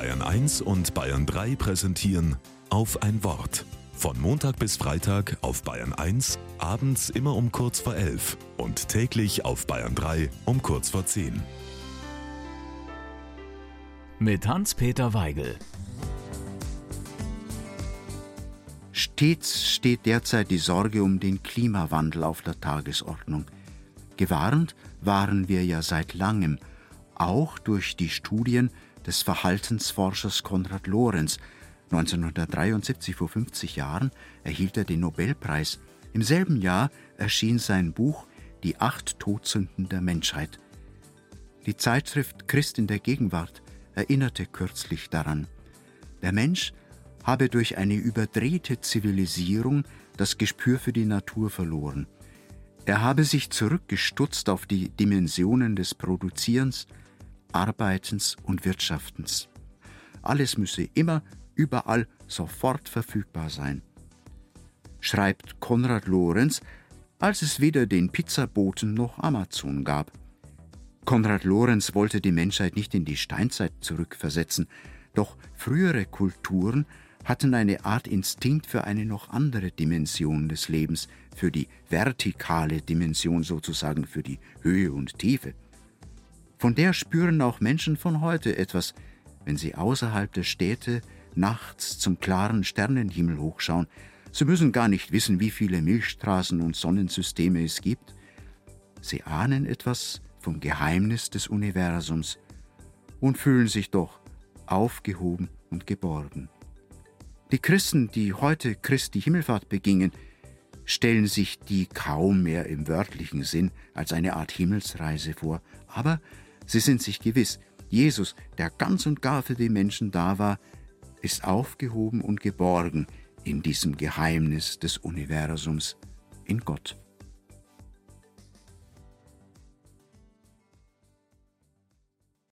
Bayern 1 und Bayern 3 präsentieren auf ein Wort. Von Montag bis Freitag auf Bayern 1, abends immer um kurz vor 11 und täglich auf Bayern 3 um kurz vor 10. Mit Hans-Peter Weigel. Stets steht derzeit die Sorge um den Klimawandel auf der Tagesordnung. Gewarnt waren wir ja seit langem, auch durch die Studien des Verhaltensforschers Konrad Lorenz. 1973, vor 50 Jahren, erhielt er den Nobelpreis. Im selben Jahr erschien sein Buch Die acht Todsünden der Menschheit. Die Zeitschrift Christ in der Gegenwart erinnerte kürzlich daran. Der Mensch habe durch eine überdrehte Zivilisierung das Gespür für die Natur verloren. Er habe sich zurückgestutzt auf die Dimensionen des Produzierens, Arbeitens und Wirtschaftens. Alles müsse immer, überall, sofort verfügbar sein. Schreibt Konrad Lorenz, als es weder den Pizzaboten noch Amazon gab. Konrad Lorenz wollte die Menschheit nicht in die Steinzeit zurückversetzen, doch frühere Kulturen hatten eine Art Instinkt für eine noch andere Dimension des Lebens, für die vertikale Dimension sozusagen, für die Höhe und Tiefe. Von der spüren auch Menschen von heute etwas, wenn sie außerhalb der Städte nachts zum klaren Sternenhimmel hochschauen. Sie müssen gar nicht wissen, wie viele Milchstraßen und Sonnensysteme es gibt. Sie ahnen etwas vom Geheimnis des Universums und fühlen sich doch aufgehoben und geborgen. Die Christen, die heute Christi Himmelfahrt begingen, stellen sich die kaum mehr im wörtlichen Sinn als eine Art Himmelsreise vor, aber Sie sind sich gewiss, Jesus, der ganz und gar für die Menschen da war, ist aufgehoben und geborgen in diesem Geheimnis des Universums, in Gott.